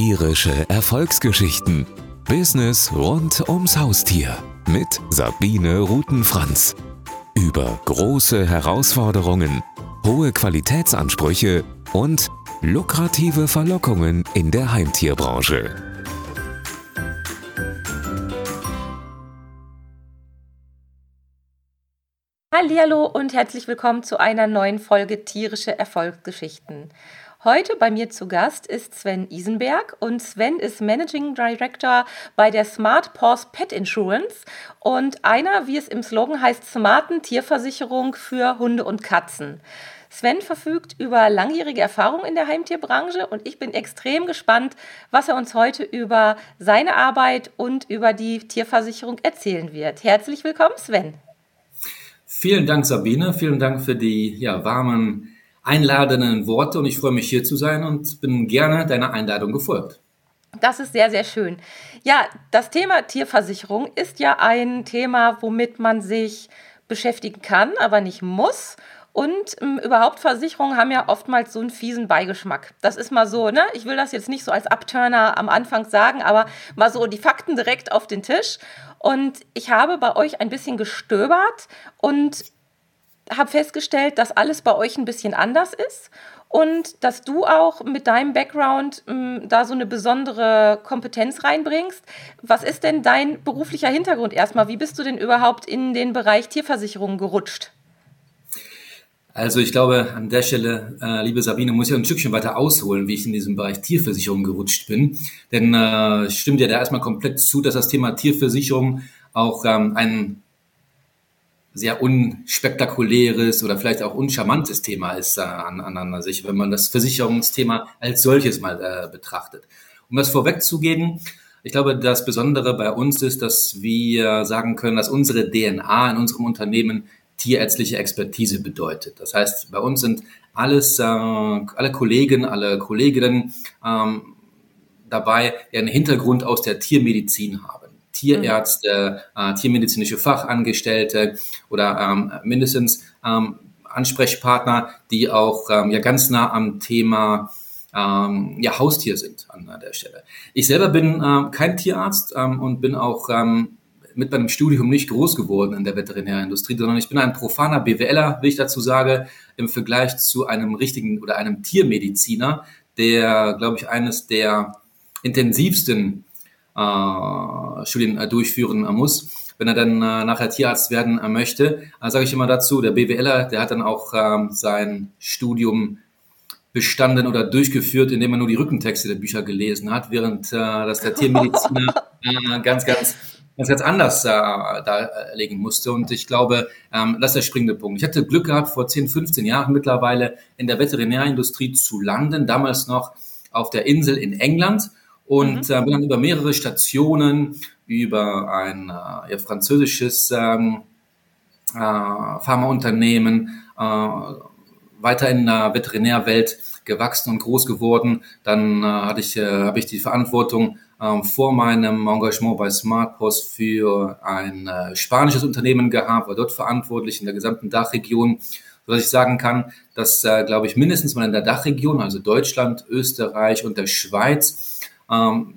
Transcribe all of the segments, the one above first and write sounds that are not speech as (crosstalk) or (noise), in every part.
Tierische Erfolgsgeschichten. Business rund ums Haustier mit Sabine Rutenfranz. Über große Herausforderungen, hohe Qualitätsansprüche und lukrative Verlockungen in der Heimtierbranche. Hallo und herzlich willkommen zu einer neuen Folge Tierische Erfolgsgeschichten. Heute bei mir zu Gast ist Sven Isenberg und Sven ist Managing Director bei der Smart Paws Pet Insurance und einer, wie es im Slogan heißt, smarten Tierversicherung für Hunde und Katzen. Sven verfügt über langjährige Erfahrung in der Heimtierbranche und ich bin extrem gespannt, was er uns heute über seine Arbeit und über die Tierversicherung erzählen wird. Herzlich willkommen, Sven. Vielen Dank, Sabine. Vielen Dank für die ja, warmen einladenden Worte und ich freue mich hier zu sein und bin gerne deiner Einladung gefolgt. Das ist sehr, sehr schön. Ja, das Thema Tierversicherung ist ja ein Thema, womit man sich beschäftigen kann, aber nicht muss. Und ähm, überhaupt Versicherungen haben ja oftmals so einen fiesen Beigeschmack. Das ist mal so, ne? Ich will das jetzt nicht so als Abturner am Anfang sagen, aber mal so die Fakten direkt auf den Tisch. Und ich habe bei euch ein bisschen gestöbert und habe festgestellt, dass alles bei euch ein bisschen anders ist und dass du auch mit deinem Background m, da so eine besondere Kompetenz reinbringst. Was ist denn dein beruflicher Hintergrund erstmal? Wie bist du denn überhaupt in den Bereich Tierversicherung gerutscht? Also ich glaube, an der Stelle, äh, liebe Sabine, muss ich ein Stückchen weiter ausholen, wie ich in diesem Bereich Tierversicherung gerutscht bin. Denn äh, stimmt ja da erstmal komplett zu, dass das Thema Tierversicherung auch ähm, ein sehr unspektakuläres oder vielleicht auch uncharmantes Thema ist äh, an, an sich, wenn man das Versicherungsthema als solches mal äh, betrachtet. Um das vorwegzugeben, ich glaube, das Besondere bei uns ist, dass wir sagen können, dass unsere DNA in unserem Unternehmen tierärztliche Expertise bedeutet. Das heißt, bei uns sind alles, äh, alle Kollegen, alle Kolleginnen ähm, dabei, die einen Hintergrund aus der Tiermedizin haben. Tierärzte, äh, tiermedizinische Fachangestellte oder ähm, mindestens ähm, Ansprechpartner, die auch ähm, ja ganz nah am Thema ähm, ja, Haustier sind an der Stelle. Ich selber bin ähm, kein Tierarzt ähm, und bin auch ähm, mit meinem Studium nicht groß geworden in der Veterinärindustrie, sondern ich bin ein profaner BWLer, wie ich dazu sage, im Vergleich zu einem richtigen oder einem Tiermediziner, der, glaube ich, eines der intensivsten äh, Studien äh, durchführen äh, muss. Wenn er dann äh, nachher Tierarzt werden äh, möchte, äh, sage ich immer dazu, der BWLer, der hat dann auch äh, sein Studium bestanden oder durchgeführt, indem er nur die Rückentexte der Bücher gelesen hat, während äh, das der Tiermediziner (laughs) äh, ganz, ganz ganz, ganz anders äh, darlegen musste. Und ich glaube, ähm, das ist der springende Punkt. Ich hatte Glück gehabt, vor 10, 15 Jahren mittlerweile in der Veterinärindustrie zu landen, damals noch auf der Insel in England und mhm. äh, bin dann über mehrere Stationen, über ein äh, ja, französisches ähm, äh, Pharmaunternehmen, äh, weiter in der Veterinärwelt gewachsen und groß geworden. Dann äh, hatte ich, äh, habe ich die Verantwortung äh, vor meinem Engagement bei SmartPost für ein spanisches Unternehmen gehabt, war dort verantwortlich in der gesamten Dachregion, sodass ich sagen kann, dass, äh, glaube ich, mindestens mal in der Dachregion, also Deutschland, Österreich und der Schweiz, ähm,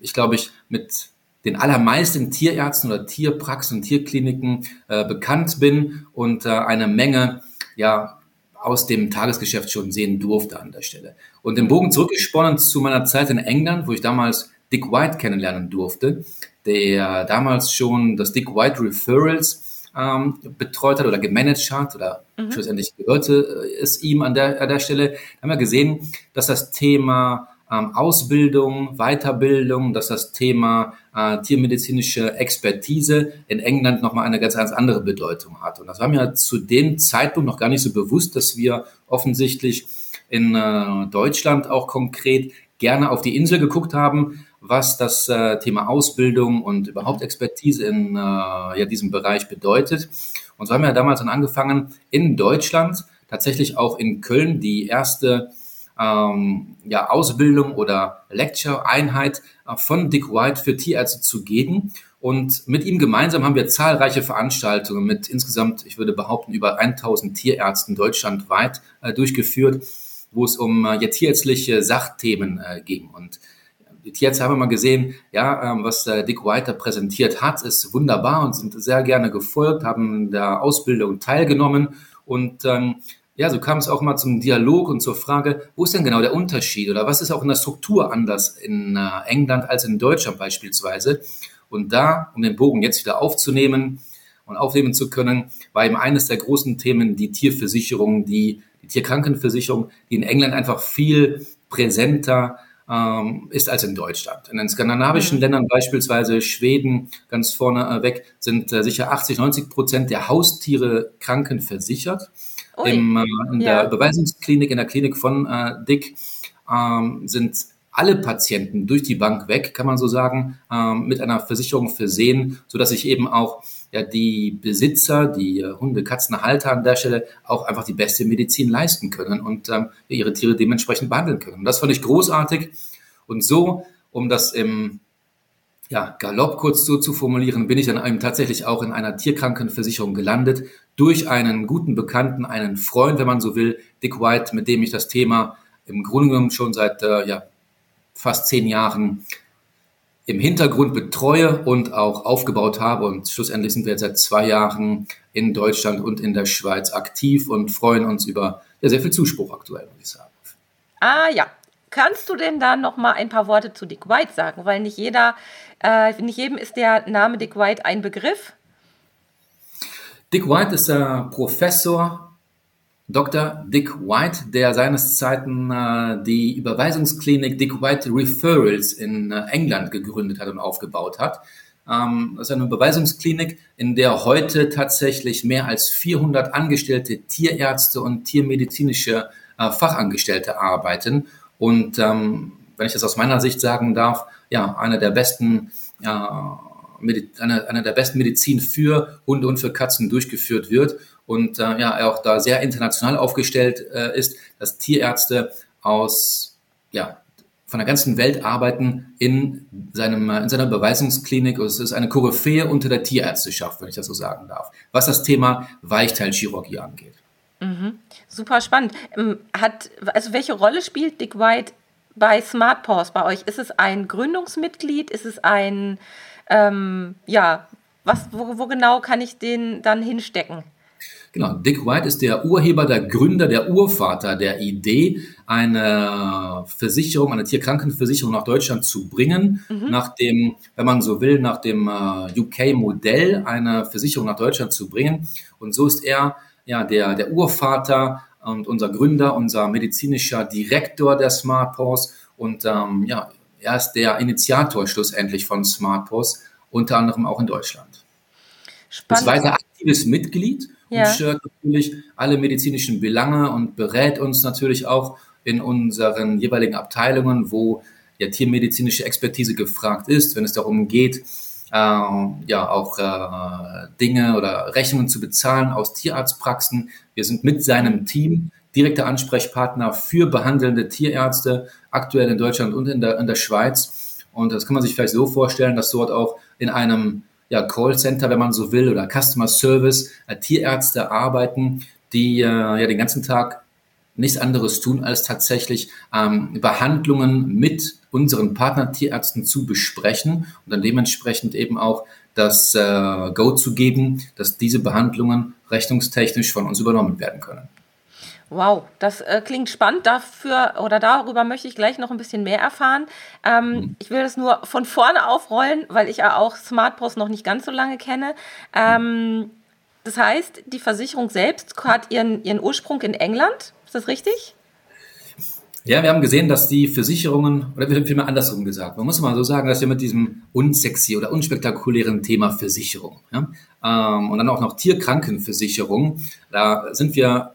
ich glaube, ich mit den allermeisten Tierärzten oder Tierpraxen und Tierkliniken äh, bekannt bin und äh, eine Menge ja aus dem Tagesgeschäft schon sehen durfte an der Stelle. Und den Bogen zurückgesponnen zu meiner Zeit in England, wo ich damals Dick White kennenlernen durfte, der damals schon das Dick White Referrals ähm, betreut hat oder gemanagt hat oder mhm. schlussendlich gehörte äh, es ihm an der, an der Stelle, da haben wir gesehen, dass das Thema ähm, Ausbildung, Weiterbildung, dass das Thema äh, tiermedizinische Expertise in England nochmal eine ganz, ganz andere Bedeutung hat. Und das war mir zu dem Zeitpunkt noch gar nicht so bewusst, dass wir offensichtlich in äh, Deutschland auch konkret gerne auf die Insel geguckt haben, was das äh, Thema Ausbildung und überhaupt Expertise in äh, ja, diesem Bereich bedeutet. Und so haben wir damals dann angefangen, in Deutschland, tatsächlich auch in Köln, die erste ähm, ja, Ausbildung oder Lecture-Einheit äh, von Dick White für Tierärzte zu geben. Und mit ihm gemeinsam haben wir zahlreiche Veranstaltungen mit insgesamt, ich würde behaupten, über 1000 Tierärzten deutschlandweit äh, durchgeführt, wo es um äh, ja, tierärztliche Sachthemen äh, ging. Und die Tierärzte haben immer gesehen, ja, ähm, was äh, Dick White da präsentiert hat, ist wunderbar und sind sehr gerne gefolgt, haben der Ausbildung teilgenommen und ähm, ja, so kam es auch mal zum Dialog und zur Frage, wo ist denn genau der Unterschied oder was ist auch in der Struktur anders in äh, England als in Deutschland beispielsweise? Und da, um den Bogen jetzt wieder aufzunehmen und aufnehmen zu können, war eben eines der großen Themen die Tierversicherung, die, die Tierkrankenversicherung, die in England einfach viel präsenter ähm, ist als in Deutschland. In den skandinavischen mhm. Ländern, beispielsweise Schweden, ganz vorne äh, weg, sind äh, sicher 80, 90 Prozent der Haustiere krankenversichert. Im, äh, in ja. der Überweisungsklinik, in der Klinik von äh, Dick, ähm, sind alle Patienten durch die Bank weg, kann man so sagen, ähm, mit einer Versicherung versehen, so dass sich eben auch ja, die Besitzer, die äh, Hunde, Katzen, Halter an der Stelle auch einfach die beste Medizin leisten können und ähm, ihre Tiere dementsprechend behandeln können. Und das fand ich großartig. Und so, um das im ja, Galopp kurz so zu formulieren, bin ich dann eben tatsächlich auch in einer Tierkrankenversicherung gelandet, durch einen guten Bekannten, einen Freund, wenn man so will, Dick White, mit dem ich das Thema im Grunde genommen schon seit äh, ja, fast zehn Jahren im Hintergrund betreue und auch aufgebaut habe. Und schlussendlich sind wir jetzt seit zwei Jahren in Deutschland und in der Schweiz aktiv und freuen uns über ja, sehr viel Zuspruch aktuell, muss ich sagen. Ah ja, Kannst du denn da noch mal ein paar Worte zu Dick White sagen? Weil nicht jeder, äh, nicht jedem ist der Name Dick White ein Begriff. Dick White ist der Professor Dr. Dick White, der seines Zeiten äh, die Überweisungsklinik Dick White Referrals in äh, England gegründet hat und aufgebaut hat. Ähm, das ist eine Überweisungsklinik, in der heute tatsächlich mehr als 400 angestellte Tierärzte und tiermedizinische äh, Fachangestellte arbeiten. Und ähm, wenn ich das aus meiner Sicht sagen darf, ja, einer der besten eine, eine der besten Medizin für Hunde und für Katzen durchgeführt wird und äh, ja, er auch da sehr international aufgestellt äh, ist, dass Tierärzte aus ja, von der ganzen Welt arbeiten in, seinem, in seiner Beweisungsklinik. Es ist eine Koryphäe unter der Tierärzteschaft, wenn ich das so sagen darf, was das Thema Weichteilchirurgie angeht. Mhm. Super spannend. Ähm, hat, also welche Rolle spielt Dick White bei Smart Paws bei euch? Ist es ein Gründungsmitglied? Ist es ein ähm, ja, was, wo, wo genau kann ich den dann hinstecken? Genau, Dick White ist der Urheber, der Gründer, der Urvater der Idee, eine Versicherung, eine Tierkrankenversicherung nach Deutschland zu bringen, mhm. nach dem, wenn man so will, nach dem äh, UK-Modell eine Versicherung nach Deutschland zu bringen. Und so ist er ja der, der Urvater und unser Gründer, unser medizinischer Direktor der Smart Paws und ähm, ja, er ist der Initiator schlussendlich von SmartPOS, unter anderem auch in Deutschland. Spannend. Ist weiter aktives Mitglied ja. und stört natürlich alle medizinischen Belange und berät uns natürlich auch in unseren jeweiligen Abteilungen, wo ja tiermedizinische Expertise gefragt ist, wenn es darum geht, äh, ja auch äh, Dinge oder Rechnungen zu bezahlen aus Tierarztpraxen. Wir sind mit seinem Team direkter Ansprechpartner für behandelnde Tierärzte, aktuell in Deutschland und in der, in der Schweiz. Und das kann man sich vielleicht so vorstellen, dass dort auch in einem ja, Callcenter, wenn man so will, oder Customer Service äh, Tierärzte arbeiten, die äh, ja den ganzen Tag nichts anderes tun, als tatsächlich ähm, Behandlungen mit unseren Partner-Tierärzten zu besprechen und dann dementsprechend eben auch das äh, Go zu geben, dass diese Behandlungen rechnungstechnisch von uns übernommen werden können. Wow, das äh, klingt spannend. Dafür oder darüber möchte ich gleich noch ein bisschen mehr erfahren. Ähm, mhm. Ich will das nur von vorne aufrollen, weil ich ja auch SmartPost noch nicht ganz so lange kenne. Ähm, das heißt, die Versicherung selbst hat ihren, ihren Ursprung in England. Ist das richtig? Ja, wir haben gesehen, dass die Versicherungen, oder vielmehr andersrum gesagt, man muss mal so sagen, dass wir mit diesem unsexy oder unspektakulären Thema Versicherung ja, ähm, und dann auch noch Tierkrankenversicherung, da sind wir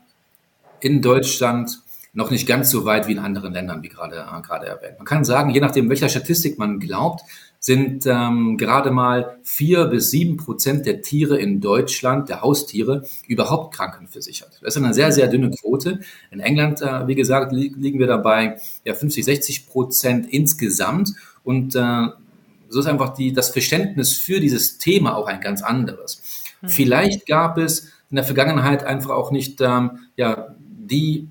in Deutschland noch nicht ganz so weit wie in anderen Ländern, wie gerade, äh, gerade erwähnt. Man kann sagen, je nachdem, welcher Statistik man glaubt, sind ähm, gerade mal vier bis sieben Prozent der Tiere in Deutschland, der Haustiere, überhaupt krankenversichert. Das ist eine sehr, sehr dünne Quote. In England, äh, wie gesagt, li liegen wir dabei ja 50, 60 Prozent insgesamt. Und äh, so ist einfach die, das Verständnis für dieses Thema auch ein ganz anderes. Hm. Vielleicht gab es in der Vergangenheit einfach auch nicht ähm, ja, die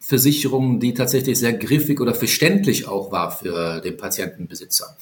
Versicherung, die tatsächlich sehr griffig oder verständlich auch war für den Patientenbesitzer.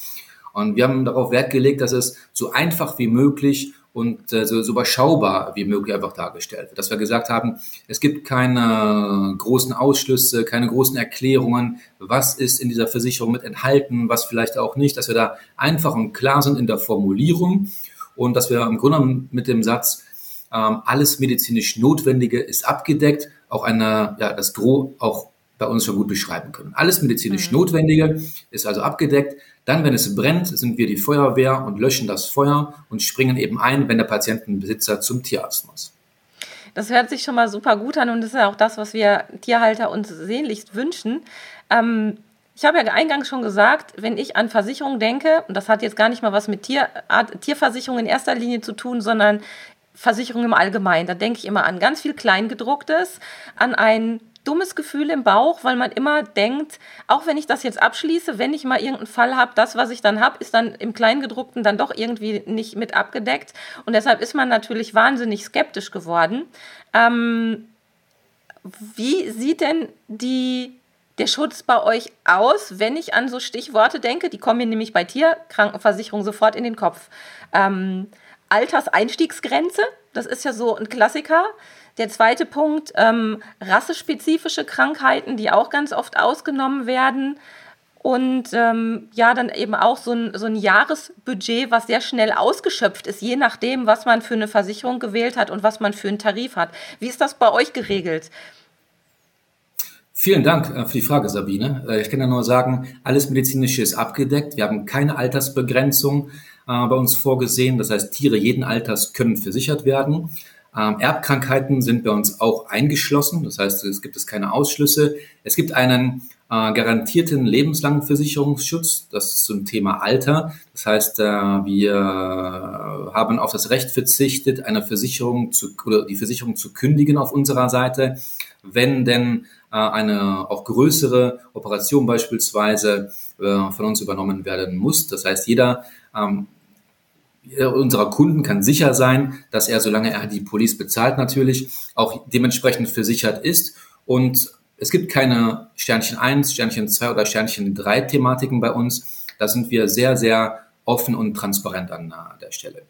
Und wir haben darauf Wert gelegt, dass es so einfach wie möglich und äh, so, so überschaubar wie möglich einfach dargestellt wird. Dass wir gesagt haben, es gibt keine großen Ausschlüsse, keine großen Erklärungen, was ist in dieser Versicherung mit enthalten, was vielleicht auch nicht, dass wir da einfach und klar sind in der Formulierung und dass wir im Grunde mit dem Satz, ähm, alles medizinisch Notwendige ist abgedeckt, auch eine, ja, das Gros auch bei uns schon gut beschreiben können. Alles medizinisch mhm. Notwendige ist also abgedeckt. Dann, wenn es brennt, sind wir die Feuerwehr und löschen das Feuer und springen eben ein, wenn der Patientenbesitzer zum Tierarzt muss. Das hört sich schon mal super gut an und das ist ja auch das, was wir Tierhalter uns sehnlichst wünschen. Ähm, ich habe ja eingangs schon gesagt, wenn ich an Versicherungen denke, und das hat jetzt gar nicht mal was mit Tier, Tierversicherung in erster Linie zu tun, sondern Versicherung im Allgemeinen, da denke ich immer an ganz viel Kleingedrucktes, an ein dummes Gefühl im Bauch, weil man immer denkt, auch wenn ich das jetzt abschließe, wenn ich mal irgendeinen Fall habe, das, was ich dann habe, ist dann im Kleingedruckten dann doch irgendwie nicht mit abgedeckt. Und deshalb ist man natürlich wahnsinnig skeptisch geworden. Ähm, wie sieht denn die, der Schutz bei euch aus, wenn ich an so Stichworte denke? Die kommen mir nämlich bei Tierkrankenversicherung sofort in den Kopf. Ähm, Alterseinstiegsgrenze, das ist ja so ein Klassiker. Der zweite Punkt, ähm, rassespezifische Krankheiten, die auch ganz oft ausgenommen werden. Und ähm, ja, dann eben auch so ein, so ein Jahresbudget, was sehr schnell ausgeschöpft ist, je nachdem, was man für eine Versicherung gewählt hat und was man für einen Tarif hat. Wie ist das bei euch geregelt? Vielen Dank äh, für die Frage, Sabine. Äh, ich kann ja nur sagen, alles Medizinische ist abgedeckt. Wir haben keine Altersbegrenzung äh, bei uns vorgesehen. Das heißt, Tiere jeden Alters können versichert werden. Ähm, Erbkrankheiten sind bei uns auch eingeschlossen, das heißt, es gibt es keine Ausschlüsse. Es gibt einen äh, garantierten lebenslangen Versicherungsschutz, das ist zum Thema Alter. Das heißt, äh, wir haben auf das Recht verzichtet, eine Versicherung zu, oder die Versicherung zu kündigen auf unserer Seite, wenn denn äh, eine auch größere Operation beispielsweise äh, von uns übernommen werden muss. Das heißt, jeder ähm, unserer Kunden kann sicher sein, dass er, solange er die Police bezahlt natürlich, auch dementsprechend versichert ist. Und es gibt keine Sternchen 1, Sternchen 2 oder Sternchen 3 Thematiken bei uns. Da sind wir sehr, sehr offen und transparent an der Stelle.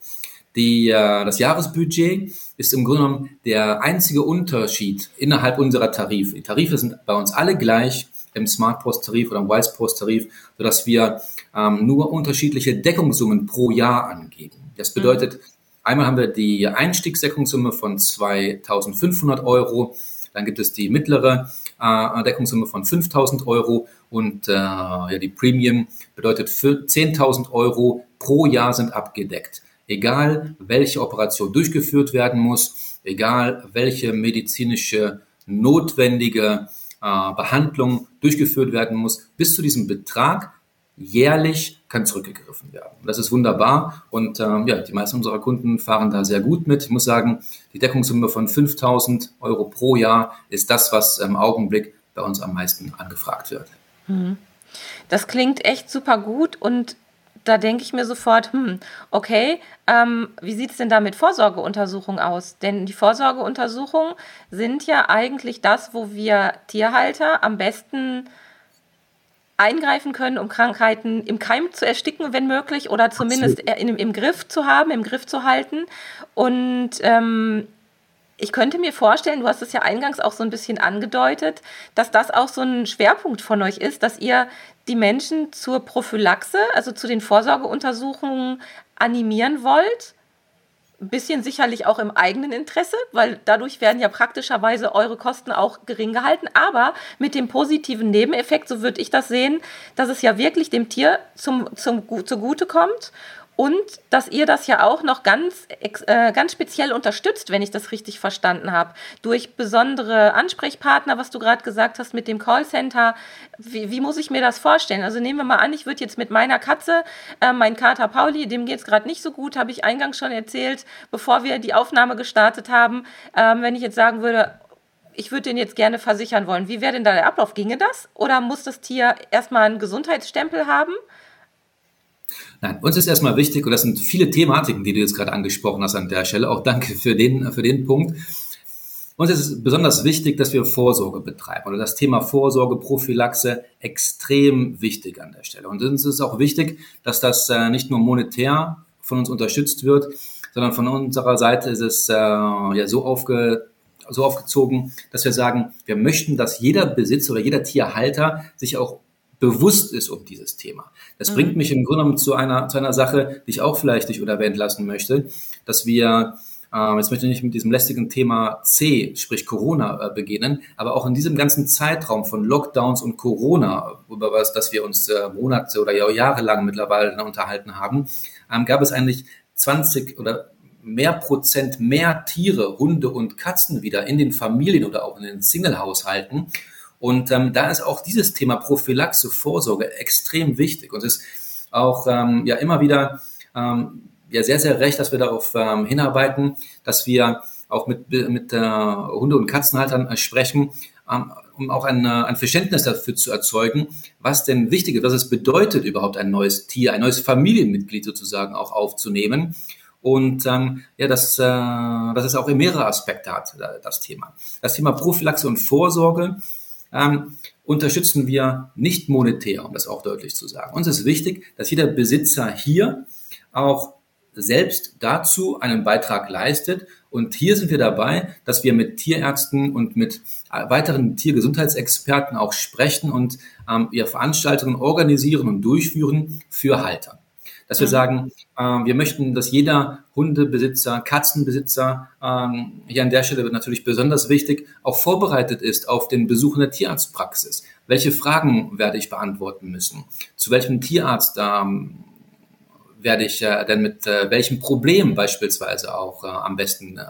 Die, äh, das Jahresbudget ist im Grunde genommen der einzige Unterschied innerhalb unserer Tarife. Die Tarife sind bei uns alle gleich im Smart Post Tarif oder im Wise Post Tarif, sodass wir ähm, nur unterschiedliche Deckungssummen pro Jahr angeben. Das mhm. bedeutet, einmal haben wir die Einstiegsdeckungssumme von 2.500 Euro, dann gibt es die mittlere äh, Deckungssumme von 5.000 Euro und äh, ja, die Premium bedeutet 10.000 Euro pro Jahr sind abgedeckt. Egal, welche Operation durchgeführt werden muss, egal, welche medizinische notwendige äh, Behandlung durchgeführt werden muss, bis zu diesem Betrag jährlich kann zurückgegriffen werden. Das ist wunderbar und ähm, ja, die meisten unserer Kunden fahren da sehr gut mit. Ich muss sagen, die Deckungssumme von 5000 Euro pro Jahr ist das, was im Augenblick bei uns am meisten angefragt wird. Mhm. Das klingt echt super gut und da denke ich mir sofort, hm, okay, ähm, wie sieht es denn da mit Vorsorgeuntersuchungen aus? Denn die Vorsorgeuntersuchungen sind ja eigentlich das, wo wir Tierhalter am besten eingreifen können, um Krankheiten im Keim zu ersticken, wenn möglich, oder zumindest in, im Griff zu haben, im Griff zu halten. Und ähm, ich könnte mir vorstellen, du hast es ja eingangs auch so ein bisschen angedeutet, dass das auch so ein Schwerpunkt von euch ist, dass ihr die Menschen zur Prophylaxe, also zu den Vorsorgeuntersuchungen animieren wollt ein bisschen sicherlich auch im eigenen Interesse, weil dadurch werden ja praktischerweise eure Kosten auch gering gehalten, aber mit dem positiven Nebeneffekt, so würde ich das sehen, dass es ja wirklich dem Tier zum, zum, zugute kommt und dass ihr das ja auch noch ganz, äh, ganz speziell unterstützt, wenn ich das richtig verstanden habe, durch besondere Ansprechpartner, was du gerade gesagt hast mit dem Callcenter. Wie, wie, muss ich mir das vorstellen? Also nehmen wir mal an, ich würde jetzt mit meiner Katze, äh, mein Kater Pauli, dem geht es gerade nicht so gut, habe ich eingangs schon erzählt, bevor wir die Aufnahme gestartet haben. Ähm, wenn ich jetzt sagen würde, ich würde den jetzt gerne versichern wollen. Wie wäre denn da der Ablauf? Ginge das? Oder muss das Tier erstmal einen Gesundheitsstempel haben? Nein, uns ist erstmal wichtig, und das sind viele Thematiken, die du jetzt gerade angesprochen hast an der Stelle. Auch danke für den, für den Punkt. uns ist es besonders wichtig, dass wir Vorsorge betreiben oder das Thema Vorsorge, Prophylaxe extrem wichtig an der Stelle. Und uns ist auch wichtig, dass das äh, nicht nur monetär von uns unterstützt wird, sondern von unserer Seite ist es äh, ja so aufge so aufgezogen, dass wir sagen, wir möchten, dass jeder Besitzer oder jeder Tierhalter sich auch bewusst ist um dieses Thema. Das mhm. bringt mich im Grunde genommen zu einer, zu einer Sache, die ich auch vielleicht nicht oder erwähnt lassen möchte, dass wir ähm, jetzt möchte ich nicht mit diesem lästigen Thema C, sprich Corona, äh, beginnen, aber auch in diesem ganzen Zeitraum von Lockdowns und Corona, über was, dass wir uns äh, Monate oder Jahre lang mittlerweile unterhalten haben, ähm, gab es eigentlich 20 oder mehr Prozent mehr Tiere, Hunde und Katzen wieder in den Familien oder auch in den Single-Haushalten. Und ähm, da ist auch dieses Thema Prophylaxe, Vorsorge extrem wichtig. Und es ist auch ähm, ja immer wieder ähm, ja sehr, sehr recht, dass wir darauf ähm, hinarbeiten, dass wir auch mit, mit äh, Hunde- und Katzenhaltern äh, sprechen, ähm, um auch ein, äh, ein Verständnis dafür zu erzeugen, was denn wichtig ist, was es bedeutet, überhaupt ein neues Tier, ein neues Familienmitglied sozusagen auch aufzunehmen. Und ähm, ja, das, äh, das ist auch mehrere Aspekte hat, äh, das Thema. Das Thema Prophylaxe und Vorsorge ähm, unterstützen wir nicht monetär, um das auch deutlich zu sagen. Uns ist wichtig, dass jeder Besitzer hier auch selbst dazu einen Beitrag leistet. Und hier sind wir dabei, dass wir mit Tierärzten und mit weiteren Tiergesundheitsexperten auch sprechen und ähm, ihre Veranstaltungen organisieren und durchführen für Halter. Dass wir mhm. sagen, äh, wir möchten, dass jeder Hundebesitzer, Katzenbesitzer, ähm, hier an der Stelle wird natürlich besonders wichtig, auch vorbereitet ist auf den Besuch in der Tierarztpraxis. Welche Fragen werde ich beantworten müssen? Zu welchem Tierarzt ähm, werde ich äh, denn mit äh, welchem Problem beispielsweise auch äh, am besten äh,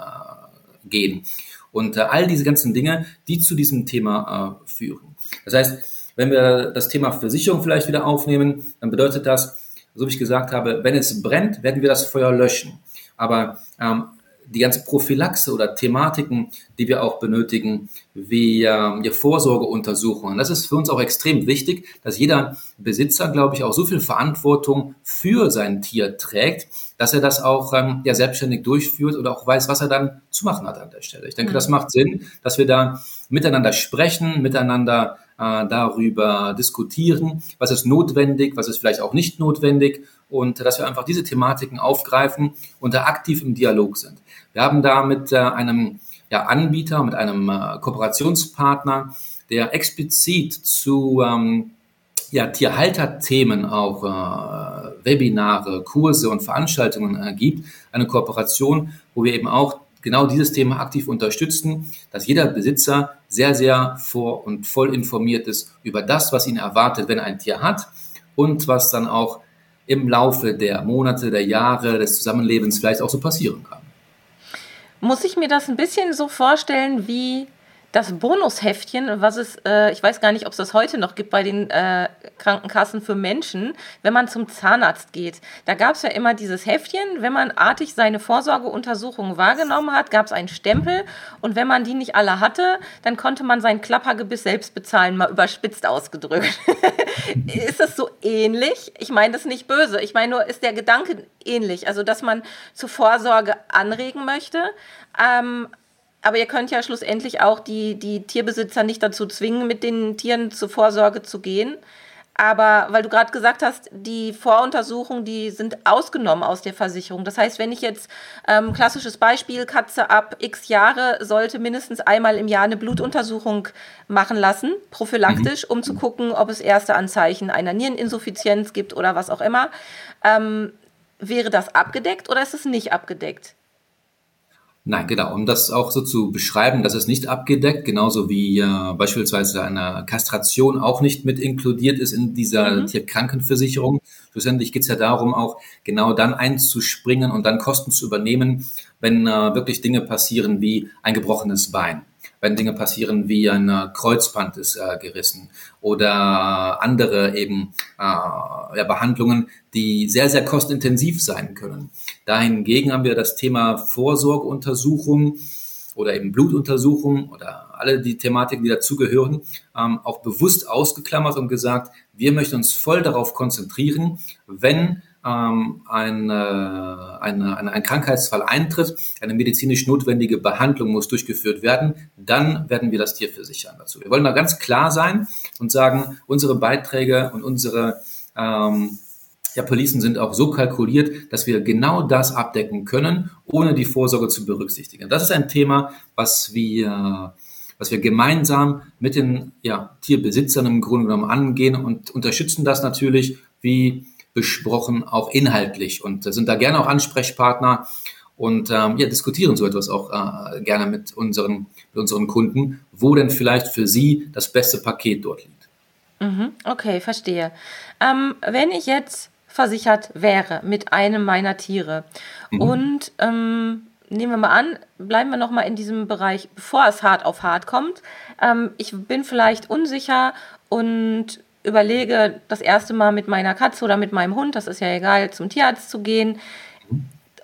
gehen. Und äh, all diese ganzen Dinge, die zu diesem Thema äh, führen. Das heißt, wenn wir das Thema Versicherung vielleicht wieder aufnehmen, dann bedeutet das, so wie ich gesagt habe, wenn es brennt, werden wir das Feuer löschen. Aber ähm, die ganze Prophylaxe oder Thematiken, die wir auch benötigen, wie äh, Vorsorgeuntersuchungen. Das ist für uns auch extrem wichtig, dass jeder Besitzer, glaube ich, auch so viel Verantwortung für sein Tier trägt, dass er das auch ähm, ja, selbstständig durchführt oder auch weiß, was er dann zu machen hat an der Stelle. Ich denke, mhm. das macht Sinn, dass wir da miteinander sprechen, miteinander äh, darüber diskutieren, was ist notwendig, was ist vielleicht auch nicht notwendig und dass wir einfach diese Thematiken aufgreifen und da aktiv im Dialog sind. Wir haben da mit äh, einem Anbieter, mit einem äh, Kooperationspartner, der explizit zu ähm, ja, Tierhalterthemen auch äh, Webinare, Kurse und Veranstaltungen äh, gibt, eine Kooperation, wo wir eben auch genau dieses Thema aktiv unterstützen, dass jeder Besitzer sehr, sehr vor und voll informiert ist über das, was ihn erwartet, wenn er ein Tier hat und was dann auch im Laufe der Monate, der Jahre des Zusammenlebens vielleicht auch so passieren kann. Muss ich mir das ein bisschen so vorstellen wie das Bonusheftchen, was es, äh, ich weiß gar nicht, ob es das heute noch gibt bei den äh, Krankenkassen für Menschen, wenn man zum Zahnarzt geht. Da gab es ja immer dieses Heftchen, wenn man artig seine Vorsorgeuntersuchungen wahrgenommen hat, gab es einen Stempel und wenn man die nicht alle hatte, dann konnte man sein Klappergebiss selbst bezahlen, mal überspitzt ausgedrückt. (laughs) ist das so ähnlich? Ich meine das nicht böse. Ich meine nur, ist der Gedanke ähnlich? Also, dass man zur Vorsorge anregen möchte, ähm, aber ihr könnt ja schlussendlich auch die, die Tierbesitzer nicht dazu zwingen, mit den Tieren zur Vorsorge zu gehen. Aber weil du gerade gesagt hast, die Voruntersuchungen, die sind ausgenommen aus der Versicherung. Das heißt, wenn ich jetzt, ähm, klassisches Beispiel, Katze ab x Jahre sollte mindestens einmal im Jahr eine Blutuntersuchung machen lassen, prophylaktisch, mhm. um zu gucken, ob es erste Anzeichen einer Niereninsuffizienz gibt oder was auch immer. Ähm, wäre das abgedeckt oder ist es nicht abgedeckt? Nein, genau. Um das auch so zu beschreiben, das ist nicht abgedeckt, genauso wie äh, beispielsweise eine Kastration auch nicht mit inkludiert ist in dieser mhm. Tierkrankenversicherung. Schlussendlich geht es ja darum, auch genau dann einzuspringen und dann Kosten zu übernehmen, wenn äh, wirklich Dinge passieren wie ein gebrochenes Bein wenn Dinge passieren wie ein äh, Kreuzband ist äh, gerissen oder andere eben äh, ja, Behandlungen, die sehr, sehr kostintensiv sein können. Dahingegen haben wir das Thema Vorsorgeuntersuchung oder eben Blutuntersuchung oder alle die Thematiken, die dazugehören, ähm, auch bewusst ausgeklammert und gesagt, wir möchten uns voll darauf konzentrieren, wenn ähm, ein, äh, eine, eine, ein Krankheitsfall eintritt, eine medizinisch notwendige Behandlung muss durchgeführt werden, dann werden wir das Tier versichern dazu. Wir wollen da ganz klar sein und sagen, unsere Beiträge und unsere ähm, ja, Policen sind auch so kalkuliert, dass wir genau das abdecken können, ohne die Vorsorge zu berücksichtigen. Das ist ein Thema, was wir was wir gemeinsam mit den ja, Tierbesitzern im Grunde genommen angehen und unterstützen das natürlich, wie besprochen, auch inhaltlich und sind da gerne auch Ansprechpartner und ähm, ja, diskutieren so etwas auch äh, gerne mit unseren, mit unseren Kunden, wo denn vielleicht für sie das beste Paket dort liegt. Mhm, okay, verstehe. Ähm, wenn ich jetzt versichert wäre mit einem meiner Tiere mhm. und ähm, nehmen wir mal an, bleiben wir noch mal in diesem Bereich, bevor es hart auf hart kommt. Ähm, ich bin vielleicht unsicher und überlege, das erste Mal mit meiner Katze oder mit meinem Hund, das ist ja egal, zum Tierarzt zu gehen.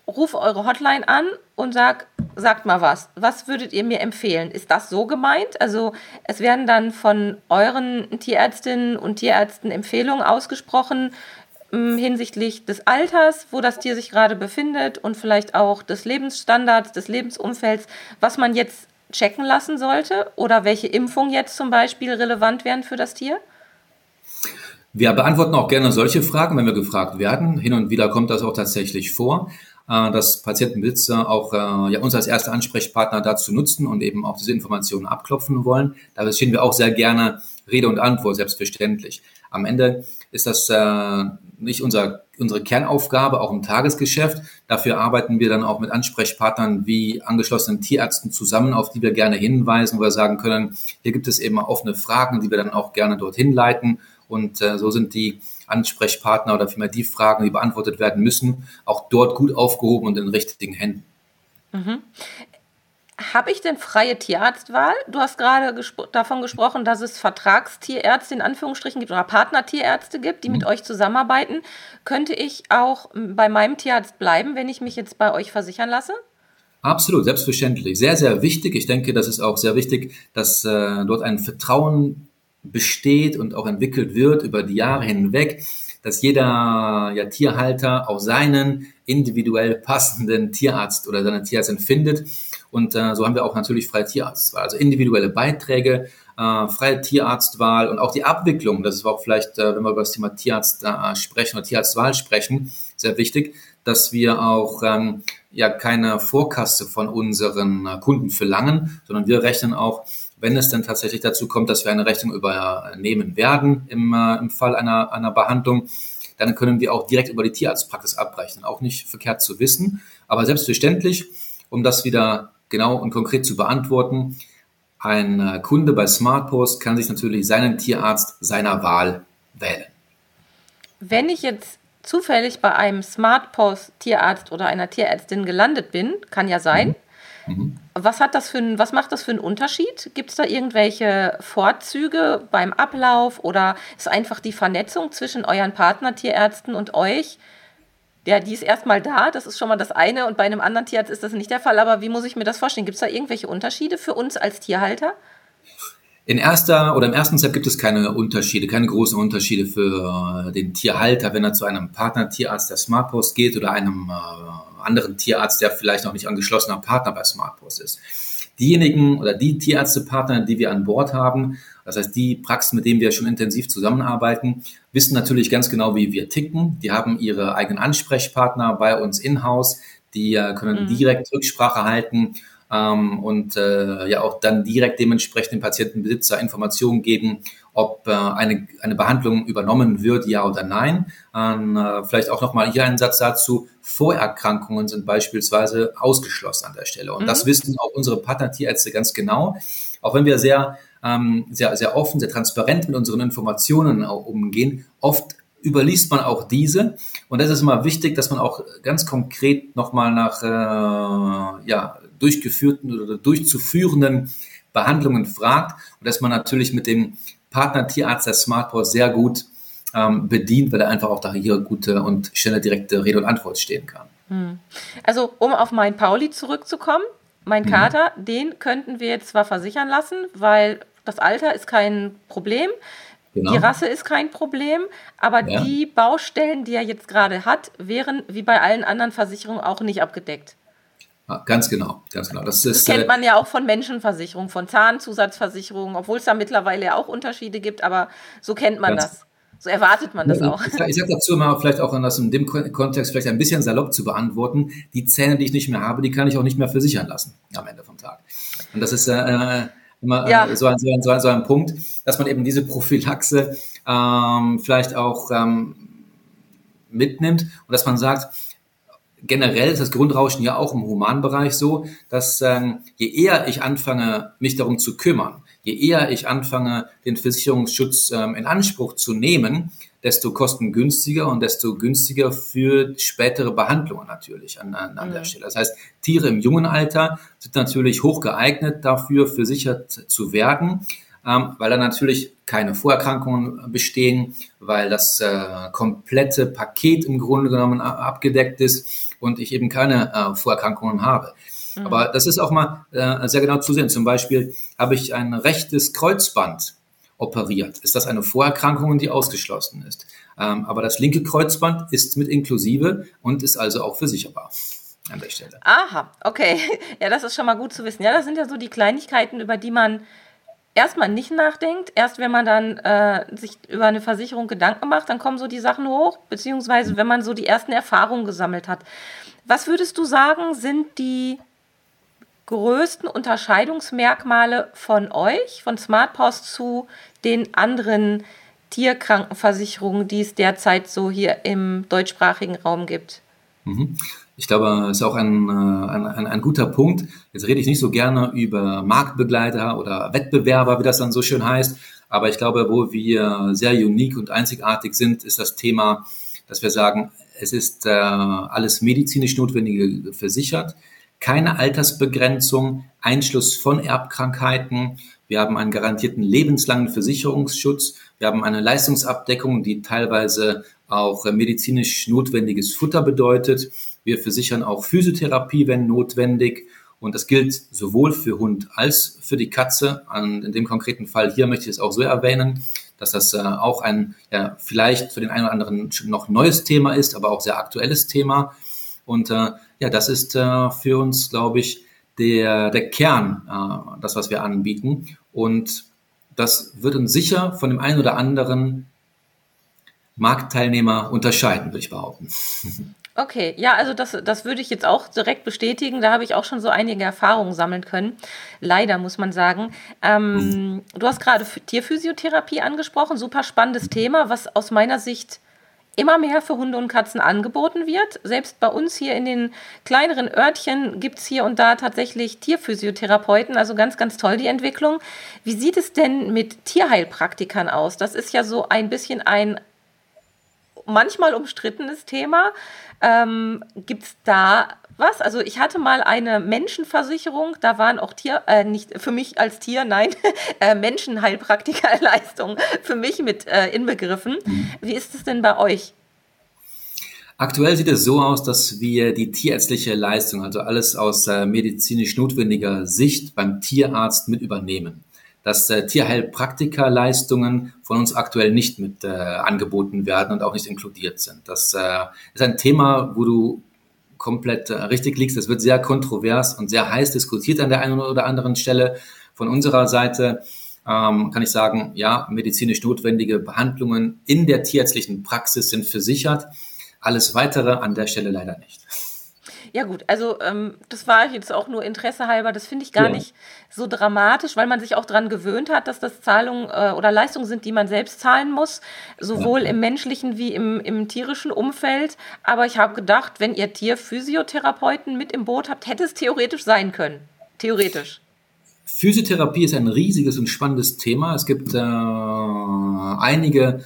Ruf eure Hotline an und sag, sagt mal was. Was würdet ihr mir empfehlen? Ist das so gemeint? Also es werden dann von euren Tierärztinnen und Tierärzten Empfehlungen ausgesprochen ähm, hinsichtlich des Alters, wo das Tier sich gerade befindet und vielleicht auch des Lebensstandards, des Lebensumfelds, was man jetzt checken lassen sollte oder welche Impfungen jetzt zum Beispiel relevant wären für das Tier? Wir beantworten auch gerne solche Fragen, wenn wir gefragt werden. Hin und wieder kommt das auch tatsächlich vor, äh, dass Patientenbesitzer auch äh, ja, uns als erste Ansprechpartner dazu nutzen und eben auch diese Informationen abklopfen wollen. Da stehen wir auch sehr gerne Rede und Antwort, selbstverständlich. Am Ende ist das äh, nicht unser, unsere Kernaufgabe, auch im Tagesgeschäft. Dafür arbeiten wir dann auch mit Ansprechpartnern wie angeschlossenen Tierärzten zusammen, auf die wir gerne hinweisen, wo wir sagen können, hier gibt es eben offene Fragen, die wir dann auch gerne dorthin leiten. Und äh, so sind die Ansprechpartner oder vielmehr die Fragen, die beantwortet werden müssen, auch dort gut aufgehoben und in den richtigen Händen. Mhm. Habe ich denn freie Tierarztwahl? Du hast gerade gespro davon gesprochen, dass es Vertragstierärzte in Anführungsstrichen gibt oder Partnertierärzte gibt, die mhm. mit euch zusammenarbeiten. Könnte ich auch bei meinem Tierarzt bleiben, wenn ich mich jetzt bei euch versichern lasse? Absolut, selbstverständlich. Sehr, sehr wichtig. Ich denke, das ist auch sehr wichtig, dass äh, dort ein Vertrauen besteht und auch entwickelt wird über die Jahre hinweg, dass jeder ja, Tierhalter auch seinen individuell passenden Tierarzt oder seine Tierärztin findet. Und äh, so haben wir auch natürlich freie Tierarztwahl, also individuelle Beiträge, äh, freie Tierarztwahl und auch die Abwicklung. Das ist auch vielleicht, äh, wenn wir über das Thema Tierarzt äh, sprechen oder Tierarztwahl sprechen, sehr wichtig, dass wir auch ähm, ja keine Vorkasse von unseren äh, Kunden verlangen, sondern wir rechnen auch wenn es dann tatsächlich dazu kommt, dass wir eine Rechnung übernehmen werden im, äh, im Fall einer, einer Behandlung, dann können wir auch direkt über die Tierarztpraxis abrechnen. Auch nicht verkehrt zu wissen, aber selbstverständlich, um das wieder genau und konkret zu beantworten, ein äh, Kunde bei SmartPost kann sich natürlich seinen Tierarzt seiner Wahl wählen. Wenn ich jetzt zufällig bei einem SmartPost Tierarzt oder einer Tierärztin gelandet bin, kann ja sein, mhm. Mhm. Was, hat das für ein, was macht das für einen Unterschied? Gibt es da irgendwelche Vorzüge beim Ablauf oder ist einfach die Vernetzung zwischen euren Partnertierärzten und euch? Ja, die ist erstmal da, das ist schon mal das eine und bei einem anderen Tierarzt ist das nicht der Fall, aber wie muss ich mir das vorstellen? Gibt es da irgendwelche Unterschiede für uns als Tierhalter? In erster oder im ersten Step gibt es keine Unterschiede, keine großen Unterschiede für den Tierhalter, wenn er zu einem Partnertierarzt der Smartpost geht oder einem äh, anderen Tierarzt, der vielleicht noch nicht angeschlossener Partner bei SmartPost ist. Diejenigen oder die Tierärztepartner, die wir an Bord haben, das heißt die Praxen, mit denen wir schon intensiv zusammenarbeiten, wissen natürlich ganz genau, wie wir ticken. Die haben ihre eigenen Ansprechpartner bei uns in-house, die äh, können mhm. direkt Rücksprache halten ähm, und äh, ja auch dann direkt dementsprechend dem Patientenbesitzer Informationen geben, ob äh, eine, eine Behandlung übernommen wird, ja oder nein. Ähm, äh, vielleicht auch nochmal hier ein Satz dazu. Vorerkrankungen sind beispielsweise ausgeschlossen an der Stelle. Und mhm. das wissen auch unsere Partnertierärzte ganz genau. Auch wenn wir sehr, ähm, sehr, sehr offen, sehr transparent mit unseren Informationen umgehen, oft überliest man auch diese. Und das ist immer wichtig, dass man auch ganz konkret nochmal nach äh, ja, durchgeführten oder durchzuführenden Behandlungen fragt und dass man natürlich mit dem Partner Tierarzt der SmartPort sehr gut ähm, bedient, weil er einfach auch da hier gute und schnelle direkte Rede und Antwort stehen kann. Hm. Also um auf meinen Pauli zurückzukommen, mein mhm. Kater, mhm. den könnten wir jetzt zwar versichern lassen, weil das Alter ist kein Problem. genau. die Rasse ist kein Problem, aber ja. die Baustellen, die er jetzt gerade hat, wären wie bei allen anderen Versicherungen auch nicht abgedeckt. Ganz genau, ganz genau. Das, ist, das kennt äh, man ja auch von Menschenversicherungen, von Zahnzusatzversicherungen, obwohl es da mittlerweile ja auch Unterschiede gibt, aber so kennt man das. So erwartet man das auch. Ich, sage dazu mal vielleicht auch, das in dem Kontext vielleicht ein bisschen salopp zu beantworten, die Zähne, die ich nicht mehr habe, die kann ich auch nicht mehr versichern lassen am Ende vom Tag. Und das ist äh, immer ja. äh, so, ein, so, ein, so, ein, so ein Punkt, dass man eben diese Prophylaxe ähm, vielleicht auch ähm, mitnimmt und dass man sagt, generell ist das Grundrauschen ja auch im Humanbereich so, dass ähm, je eher ich anfange, mich darum zu kümmern, je eher ich anfange, den Versicherungsschutz ähm, in Anspruch zu nehmen, desto kostengünstiger und desto günstiger für spätere Behandlungen natürlich an, an, an mhm. der Stelle. Das heißt, Tiere im jungen Alter sind natürlich hoch geeignet dafür, versichert zu werden, ähm, weil da natürlich keine Vorerkrankungen bestehen, weil das äh, komplette Paket im Grunde genommen abgedeckt ist und ich eben keine äh, Vorerkrankungen habe. Mhm. Aber das ist auch mal äh, sehr genau zu sehen. Zum Beispiel habe ich ein rechtes Kreuzband operiert. Ist das eine Vorerkrankung, die ausgeschlossen ist? Ähm, aber das linke Kreuzband ist mit inklusive und ist also auch versicherbar an der Stelle. Aha, okay. (laughs) Ja, das ist schon mal gut zu wissen. Ja, das sind ja so die Kleinigkeiten, über die man erstmal nicht nachdenkt. Erst wenn man dann äh, sich über eine Versicherung Gedanken macht, dann kommen so die Sachen hoch, beziehungsweise wenn man so die ersten Erfahrungen gesammelt hat. Was würdest du sagen, sind die größten Unterscheidungsmerkmale von euch, von SmartPost zu den anderen Tierkrankenversicherungen, die es derzeit so hier im deutschsprachigen Raum gibt? Mhm. Ich glaube, das ist auch ein, äh, ein, ein, ein, guter Punkt. Jetzt rede ich nicht so gerne über Marktbegleiter oder Wettbewerber, wie das dann so schön heißt. Aber ich glaube, wo wir sehr unique und einzigartig sind, ist das Thema, dass wir sagen, es ist äh, alles medizinisch Notwendige versichert keine Altersbegrenzung, Einschluss von Erbkrankheiten. Wir haben einen garantierten lebenslangen Versicherungsschutz. Wir haben eine Leistungsabdeckung, die teilweise auch medizinisch notwendiges Futter bedeutet. Wir versichern auch Physiotherapie, wenn notwendig. Und das gilt sowohl für Hund als für die Katze. Und in dem konkreten Fall hier möchte ich es auch so erwähnen, dass das äh, auch ein ja, vielleicht für den einen oder anderen noch neues Thema ist, aber auch sehr aktuelles Thema. Und äh, ja, das ist äh, für uns, glaube ich, der, der Kern, äh, das, was wir anbieten. Und das wird uns sicher von dem einen oder anderen Marktteilnehmer unterscheiden, würde ich behaupten. Okay, ja, also das, das würde ich jetzt auch direkt bestätigen. Da habe ich auch schon so einige Erfahrungen sammeln können. Leider muss man sagen. Ähm, mhm. Du hast gerade Tierphysiotherapie angesprochen, super spannendes Thema, was aus meiner Sicht immer mehr für Hunde und Katzen angeboten wird. Selbst bei uns hier in den kleineren Örtchen gibt es hier und da tatsächlich Tierphysiotherapeuten. Also ganz, ganz toll die Entwicklung. Wie sieht es denn mit Tierheilpraktikern aus? Das ist ja so ein bisschen ein manchmal umstrittenes Thema. Ähm, Gibt es da was? Also ich hatte mal eine Menschenversicherung, da waren auch Tier, äh, nicht für mich als Tier, nein, (laughs) äh, Menschenheilpraktikerleistungen für mich mit äh, inbegriffen. Mhm. Wie ist es denn bei euch? Aktuell sieht es so aus, dass wir die tierärztliche Leistung, also alles aus äh, medizinisch notwendiger Sicht beim Tierarzt mit übernehmen. Dass äh, Tierheilpraktikerleistungen von uns aktuell nicht mit äh, angeboten werden und auch nicht inkludiert sind. Das äh, ist ein Thema, wo du komplett äh, richtig liegst. Das wird sehr kontrovers und sehr heiß diskutiert an der einen oder anderen Stelle. Von unserer Seite ähm, kann ich sagen, ja, medizinisch notwendige Behandlungen in der tierärztlichen Praxis sind versichert. Alles weitere an der Stelle leider nicht. Ja gut, also ähm, das war jetzt auch nur Interesse halber. Das finde ich gar ja. nicht so dramatisch, weil man sich auch daran gewöhnt hat, dass das Zahlungen äh, oder Leistungen sind, die man selbst zahlen muss, sowohl ja. im menschlichen wie im, im tierischen Umfeld. Aber ich habe gedacht, wenn ihr Tierphysiotherapeuten mit im Boot habt, hätte es theoretisch sein können. Theoretisch. Physiotherapie ist ein riesiges und spannendes Thema. Es gibt äh, einige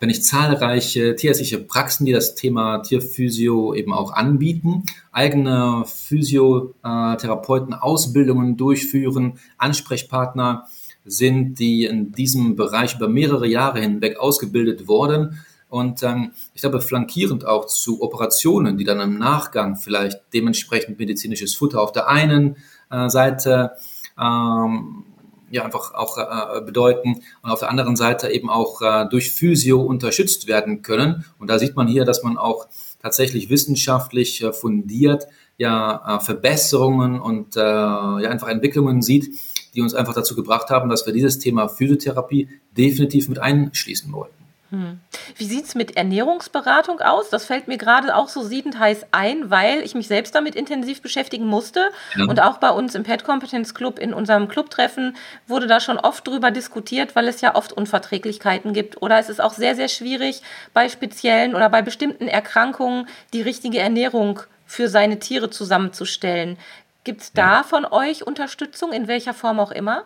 wenn ich zahlreiche tierärztliche Praxen, die das Thema Tierphysio eben auch anbieten, eigene Physiotherapeuten Ausbildungen durchführen, Ansprechpartner sind, die in diesem Bereich über mehrere Jahre hinweg ausgebildet wurden. Und ähm, ich glaube, flankierend auch zu Operationen, die dann im Nachgang vielleicht dementsprechend medizinisches Futter auf der einen äh, Seite ähm, ja einfach auch äh, bedeuten und auf der anderen Seite eben auch äh, durch Physio unterstützt werden können. Und da sieht man hier, dass man auch tatsächlich wissenschaftlich äh, fundiert ja äh, Verbesserungen und äh, ja einfach Entwicklungen sieht, die uns einfach dazu gebracht haben, dass wir dieses Thema Physiotherapie definitiv mit einschließen wollten. Hm. Wie sieht es mit Ernährungsberatung aus? Das fällt mir gerade auch so siedend heiß ein, weil ich mich selbst damit intensiv beschäftigen musste. Ja. Und auch bei uns im Pet Competence Club, in unserem Clubtreffen, wurde da schon oft drüber diskutiert, weil es ja oft Unverträglichkeiten gibt. Oder es ist auch sehr, sehr schwierig, bei speziellen oder bei bestimmten Erkrankungen die richtige Ernährung für seine Tiere zusammenzustellen. Gibt es da von euch Unterstützung, in welcher Form auch immer?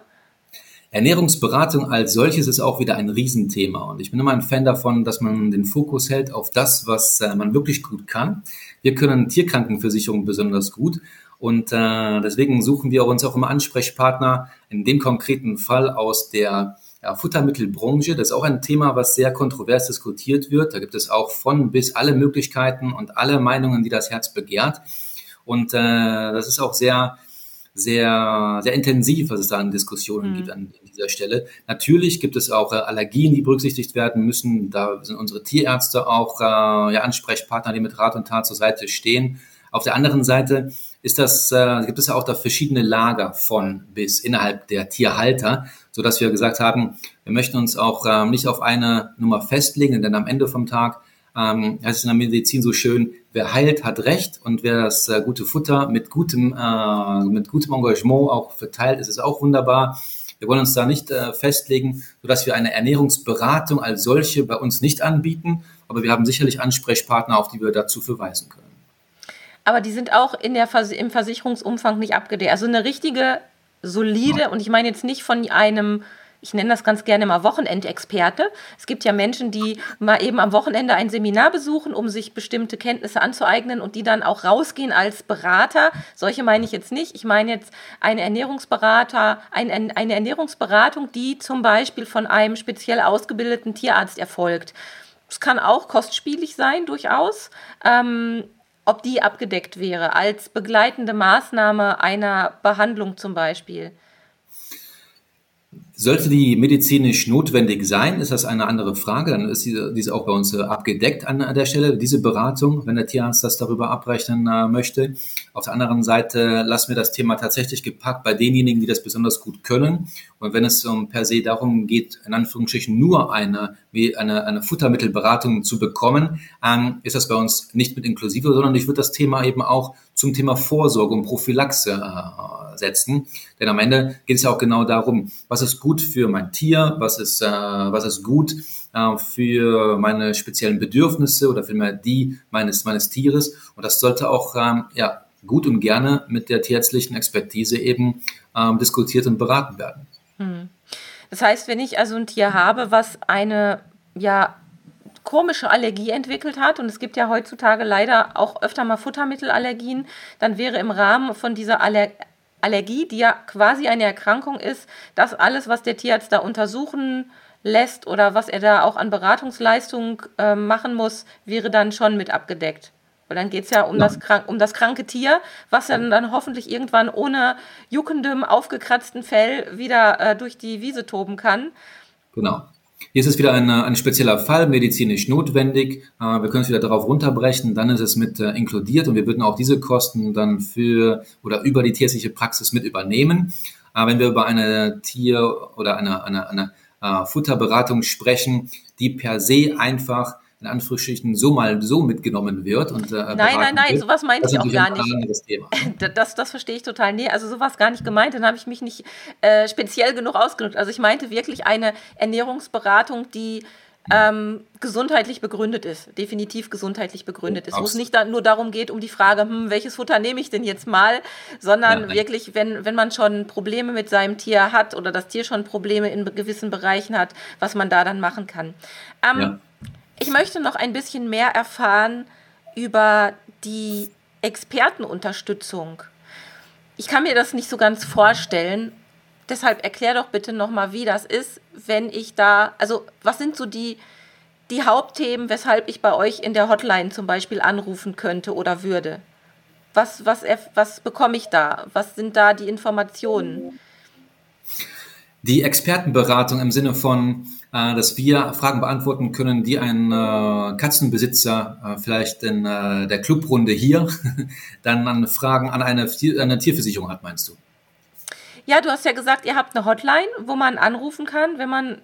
Ernährungsberatung als solches ist auch wieder ein Riesenthema. Und ich bin immer ein Fan davon, dass man den Fokus hält auf das, was äh, man wirklich gut kann. Wir können Tierkrankenversicherung besonders gut. Und äh, deswegen suchen wir uns auch immer Ansprechpartner, in dem konkreten Fall aus der ja, Futtermittelbranche. Das ist auch ein Thema, was sehr kontrovers diskutiert wird. Da gibt es auch von bis alle Möglichkeiten und alle Meinungen, die das Herz begehrt. Und äh, das ist auch sehr sehr, sehr intensiv, was es da an Diskussionen mhm. gibt an, dieser Stelle. Natürlich gibt es auch äh, Allergien, die berücksichtigt werden müssen. Da sind unsere Tierärzte auch äh, ja, Ansprechpartner, die mit Rat und Tat zur Seite stehen. Auf der anderen Seite ist das, äh, gibt es ja auch da verschiedene Lager von bis innerhalb der Tierhalter, so dass wir gesagt haben, wir möchten uns auch äh, nicht auf eine Nummer festlegen, denn am Ende vom Tag ähm, heißt es in der Medizin so schön, wer heilt, hat Recht und wer das äh, gute Futter mit gutem, äh, mit gutem Engagement auch verteilt, ist es auch wunderbar. Wir wollen uns da nicht äh, festlegen, sodass wir eine Ernährungsberatung als solche bei uns nicht anbieten, aber wir haben sicherlich Ansprechpartner, auf die wir dazu verweisen können. Aber die sind auch in der Vers im Versicherungsumfang nicht abgedeckt. Also eine richtige, solide, ja. und ich meine jetzt nicht von einem ich nenne das ganz gerne mal Wochenendexperte. Es gibt ja Menschen, die mal eben am Wochenende ein Seminar besuchen, um sich bestimmte Kenntnisse anzueignen und die dann auch rausgehen als Berater. Solche meine ich jetzt nicht. Ich meine jetzt eine Ernährungsberater, ein, eine Ernährungsberatung, die zum Beispiel von einem speziell ausgebildeten Tierarzt erfolgt. Es kann auch kostspielig sein, durchaus. Ähm, ob die abgedeckt wäre als begleitende Maßnahme einer Behandlung zum Beispiel. Sollte die medizinisch notwendig sein, ist das eine andere Frage. Dann ist diese, diese auch bei uns äh, abgedeckt an, der Stelle, diese Beratung, wenn der Tierarzt das darüber abrechnen äh, möchte. Auf der anderen Seite lassen wir das Thema tatsächlich gepackt bei denjenigen, die das besonders gut können. Und wenn es um per se darum geht, in Anführungsstrichen nur eine, eine, eine Futtermittelberatung zu bekommen, ähm, ist das bei uns nicht mit inklusive, sondern ich würde das Thema eben auch zum Thema Vorsorge und Prophylaxe äh, setzen. Denn am Ende geht es ja auch genau darum, was ist gut für mein Tier, was ist, äh, was ist gut äh, für meine speziellen Bedürfnisse oder vielmehr die meines, meines Tieres. Und das sollte auch ähm, ja, gut und gerne mit der tierärztlichen Expertise eben ähm, diskutiert und beraten werden. Hm. Das heißt, wenn ich also ein Tier habe, was eine ja komische Allergie entwickelt hat, und es gibt ja heutzutage leider auch öfter mal Futtermittelallergien, dann wäre im Rahmen von dieser Aller Allergie, die ja quasi eine Erkrankung ist, das alles, was der Tierarzt da untersuchen lässt oder was er da auch an Beratungsleistung äh, machen muss, wäre dann schon mit abgedeckt. Weil dann geht es ja um. Das um das kranke Tier, was dann, dann hoffentlich irgendwann ohne juckendem, aufgekratzten Fell wieder äh, durch die Wiese toben kann. Genau. Hier ist es wieder ein, ein spezieller Fall, medizinisch notwendig. Äh, wir können es wieder darauf runterbrechen, dann ist es mit äh, inkludiert und wir würden auch diese Kosten dann für oder über die tierärztliche Praxis mit übernehmen. Äh, wenn wir über eine Tier- oder eine, eine, eine Futterberatung sprechen, die per se einfach in Anführungsstrichen so mal so mitgenommen wird. Und, äh, nein, nein, nein, wird. sowas meinte ich auch gar nicht. (laughs) Das, das verstehe ich total. Nee, also sowas gar nicht gemeint. Dann habe ich mich nicht äh, speziell genug ausgedrückt. Also ich meinte wirklich eine Ernährungsberatung, die ähm, gesundheitlich begründet ist, definitiv gesundheitlich begründet ist. Wo es nicht da, nur darum geht, um die Frage, hm, welches Futter nehme ich denn jetzt mal, sondern ja, wirklich, wenn, wenn man schon Probleme mit seinem Tier hat oder das Tier schon Probleme in gewissen Bereichen hat, was man da dann machen kann. Ähm, ja. Ich möchte noch ein bisschen mehr erfahren über die Expertenunterstützung. Ich kann mir das nicht so ganz vorstellen. Deshalb erklär doch bitte nochmal, wie das ist, wenn ich da, also was sind so die, die Hauptthemen, weshalb ich bei euch in der Hotline zum Beispiel anrufen könnte oder würde? Was, was, was bekomme ich da? Was sind da die Informationen? Die Expertenberatung im Sinne von, äh, dass wir Fragen beantworten können, die ein äh, Katzenbesitzer äh, vielleicht in äh, der Clubrunde hier (laughs) dann an Fragen an eine, eine Tierversicherung hat, meinst du? Ja, du hast ja gesagt, ihr habt eine Hotline, wo man anrufen kann, wenn man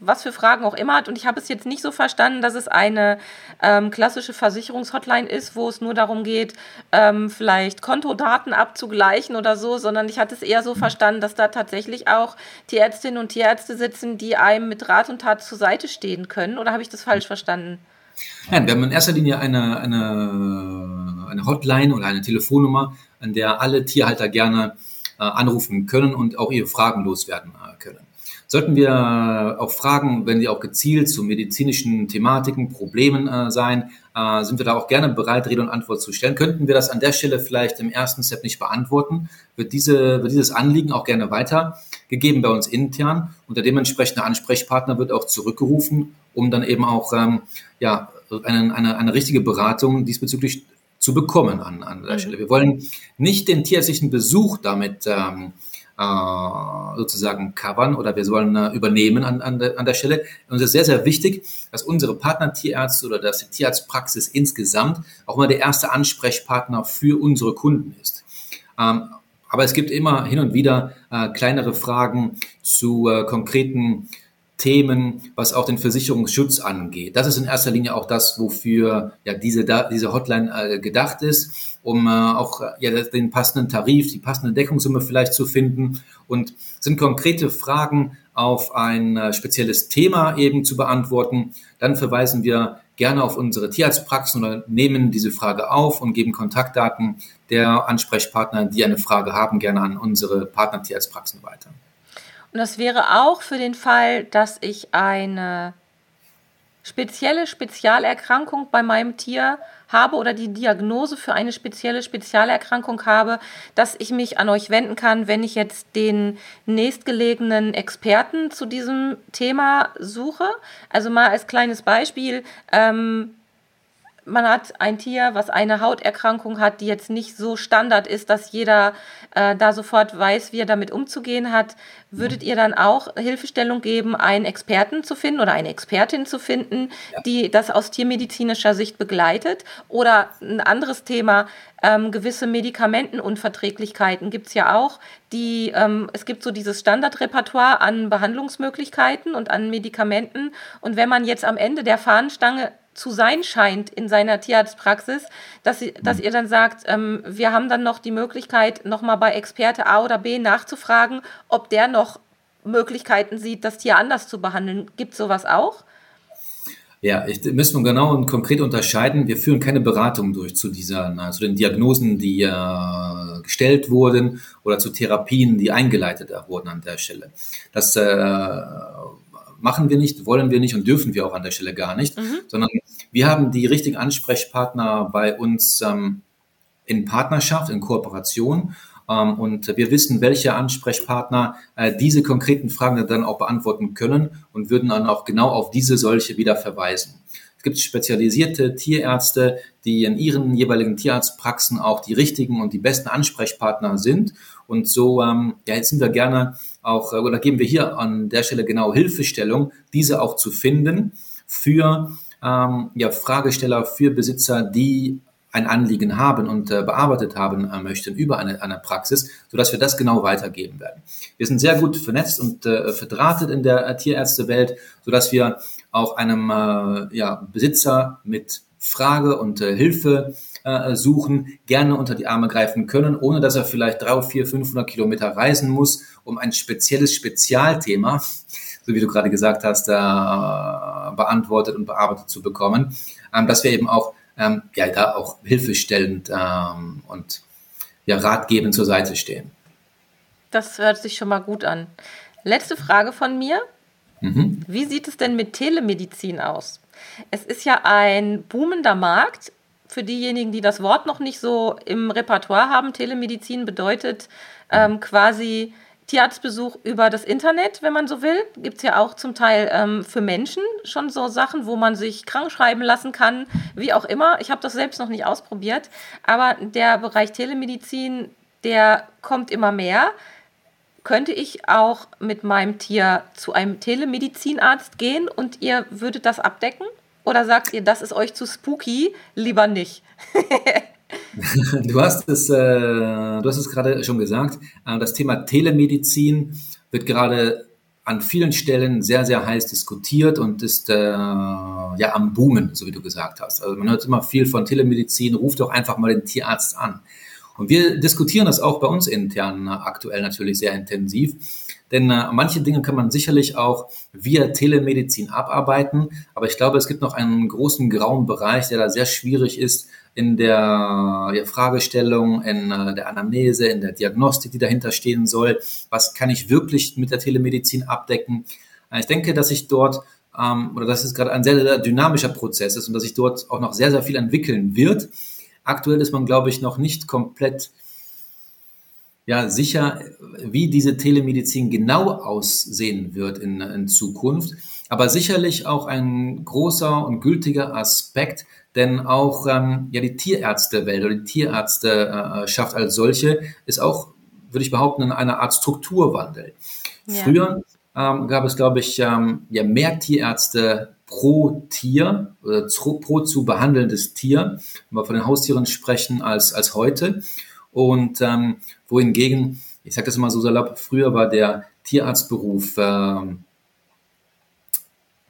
was für Fragen auch immer hat. Und ich habe es jetzt nicht so verstanden, dass es eine ähm, klassische Versicherungshotline ist, wo es nur darum geht, ähm, vielleicht Kontodaten abzugleichen oder so, sondern ich hatte es eher so verstanden, dass da tatsächlich auch Tierärztinnen und Tierärzte sitzen, die einem mit Rat und Tat zur Seite stehen können. Oder habe ich das falsch verstanden? Nein, wir haben in erster Linie eine, eine, eine Hotline oder eine Telefonnummer, an der alle Tierhalter gerne äh, anrufen können und auch ihre Fragen loswerden äh, können. Sollten wir auch fragen, wenn die auch gezielt zu medizinischen Thematiken, Problemen äh, sein, äh, sind wir da auch gerne bereit, Rede und Antwort zu stellen. Könnten wir das an der Stelle vielleicht im ersten Step nicht beantworten, wird, diese, wird dieses Anliegen auch gerne weitergegeben bei uns intern und der dementsprechende Ansprechpartner wird auch zurückgerufen, um dann eben auch ähm, ja, eine, eine, eine richtige Beratung diesbezüglich zu bekommen an, an der mhm. Stelle. Wir wollen nicht den tierärztlichen Besuch damit ähm, äh, sozusagen covern oder wir sollen äh, übernehmen an, an, der, an der Stelle. Und es ist sehr, sehr wichtig, dass unsere Partner-Tierärzte oder dass die Tierarztpraxis insgesamt auch mal der erste Ansprechpartner für unsere Kunden ist. Ähm, aber es gibt immer hin und wieder äh, kleinere Fragen zu äh, konkreten Themen, was auch den Versicherungsschutz angeht. Das ist in erster Linie auch das, wofür ja diese, diese Hotline äh, gedacht ist, um äh, auch ja, den passenden Tarif, die passende Deckungssumme vielleicht zu finden und sind konkrete Fragen auf ein äh, spezielles Thema eben zu beantworten. Dann verweisen wir gerne auf unsere Tierarztpraxen oder nehmen diese Frage auf und geben Kontaktdaten der Ansprechpartner, die eine Frage haben, gerne an unsere Partner-Tierarztpraxen weiter. Und das wäre auch für den Fall, dass ich eine spezielle Spezialerkrankung bei meinem Tier habe oder die Diagnose für eine spezielle Spezialerkrankung habe, dass ich mich an euch wenden kann, wenn ich jetzt den nächstgelegenen Experten zu diesem Thema suche. Also mal als kleines Beispiel. Ähm, man hat ein Tier, was eine Hauterkrankung hat, die jetzt nicht so Standard ist, dass jeder äh, da sofort weiß, wie er damit umzugehen hat, würdet ihr dann auch Hilfestellung geben, einen Experten zu finden oder eine Expertin zu finden, ja. die das aus tiermedizinischer Sicht begleitet? Oder ein anderes Thema, ähm, gewisse Medikamentenunverträglichkeiten gibt es ja auch, die, ähm, es gibt so dieses Standardrepertoire an Behandlungsmöglichkeiten und an Medikamenten. Und wenn man jetzt am Ende der Fahnenstange zu sein scheint in seiner Tierarztpraxis, dass, sie, dass ihr dann sagt, ähm, wir haben dann noch die Möglichkeit, nochmal bei Experte A oder B nachzufragen, ob der noch Möglichkeiten sieht, das Tier anders zu behandeln. Gibt es sowas auch? Ja, ich, müssen wir genau und konkret unterscheiden. Wir führen keine Beratung durch zu dieser, na, zu den Diagnosen, die äh, gestellt wurden oder zu Therapien, die eingeleitet wurden an der Stelle. Das äh, machen wir nicht, wollen wir nicht und dürfen wir auch an der Stelle gar nicht, mhm. sondern wir haben die richtigen Ansprechpartner bei uns ähm, in Partnerschaft, in Kooperation ähm, und wir wissen, welche Ansprechpartner äh, diese konkreten Fragen dann auch beantworten können und würden dann auch genau auf diese solche wieder verweisen. Es gibt spezialisierte Tierärzte, die in ihren jeweiligen Tierarztpraxen auch die richtigen und die besten Ansprechpartner sind. Und so ähm, ja, jetzt sind wir gerne auch, äh, oder geben wir hier an der Stelle genau Hilfestellung, diese auch zu finden für ähm, ja, Fragesteller, für Besitzer, die ein Anliegen haben und äh, bearbeitet haben äh, möchten über eine, eine Praxis, sodass wir das genau weitergeben werden. Wir sind sehr gut vernetzt und äh, verdrahtet in der äh, Tierärztewelt, sodass wir auch einem äh, ja, Besitzer mit Frage und äh, Hilfe äh, suchen, gerne unter die Arme greifen können, ohne dass er vielleicht drei, vier, 500 Kilometer reisen muss, um ein spezielles Spezialthema, so wie du gerade gesagt hast, äh, beantwortet und bearbeitet zu bekommen, ähm, dass wir eben auch ähm, ja, da auch hilfestellend ähm, und ja, ratgebend zur Seite stehen. Das hört sich schon mal gut an. Letzte Frage von mir. Mhm. Wie sieht es denn mit Telemedizin aus? Es ist ja ein boomender Markt. Für diejenigen, die das Wort noch nicht so im Repertoire haben, Telemedizin bedeutet ähm, quasi Tierarztbesuch über das Internet, wenn man so will. Gibt es ja auch zum Teil ähm, für Menschen schon so Sachen, wo man sich krank schreiben lassen kann, wie auch immer. Ich habe das selbst noch nicht ausprobiert, aber der Bereich Telemedizin, der kommt immer mehr. Könnte ich auch mit meinem Tier zu einem Telemedizinarzt gehen und ihr würdet das abdecken? Oder sagt ihr, das ist euch zu spooky, lieber nicht? (laughs) du hast es, äh, es gerade schon gesagt. Äh, das Thema Telemedizin wird gerade an vielen Stellen sehr, sehr heiß diskutiert und ist äh, ja am Boomen, so wie du gesagt hast. Also man hört immer viel von Telemedizin, ruft doch einfach mal den Tierarzt an. Und wir diskutieren das auch bei uns intern aktuell natürlich sehr intensiv. Denn äh, manche Dinge kann man sicherlich auch via Telemedizin abarbeiten. Aber ich glaube, es gibt noch einen großen grauen Bereich, der da sehr schwierig ist in der ja, Fragestellung, in äh, der Anamnese, in der Diagnostik, die dahinter stehen soll. Was kann ich wirklich mit der Telemedizin abdecken? Äh, ich denke, dass ich dort ähm, oder dass es gerade ein sehr, sehr dynamischer Prozess ist und dass sich dort auch noch sehr, sehr viel entwickeln wird. Aktuell ist man, glaube ich, noch nicht komplett ja, sicher, wie diese Telemedizin genau aussehen wird in, in Zukunft. Aber sicherlich auch ein großer und gültiger Aspekt, denn auch ähm, ja, die Tierärztewelt oder die Tierärzteschaft als solche ist auch, würde ich behaupten, eine Art Strukturwandel. Ja. Früher ähm, gab es, glaube ich, ähm, ja, mehr Tierärzte pro Tier oder pro zu behandelndes Tier, wenn wir von den Haustieren sprechen, als, als heute. Und ähm, wohingegen, ich sage das immer so salopp, früher war der Tierarztberuf ähm,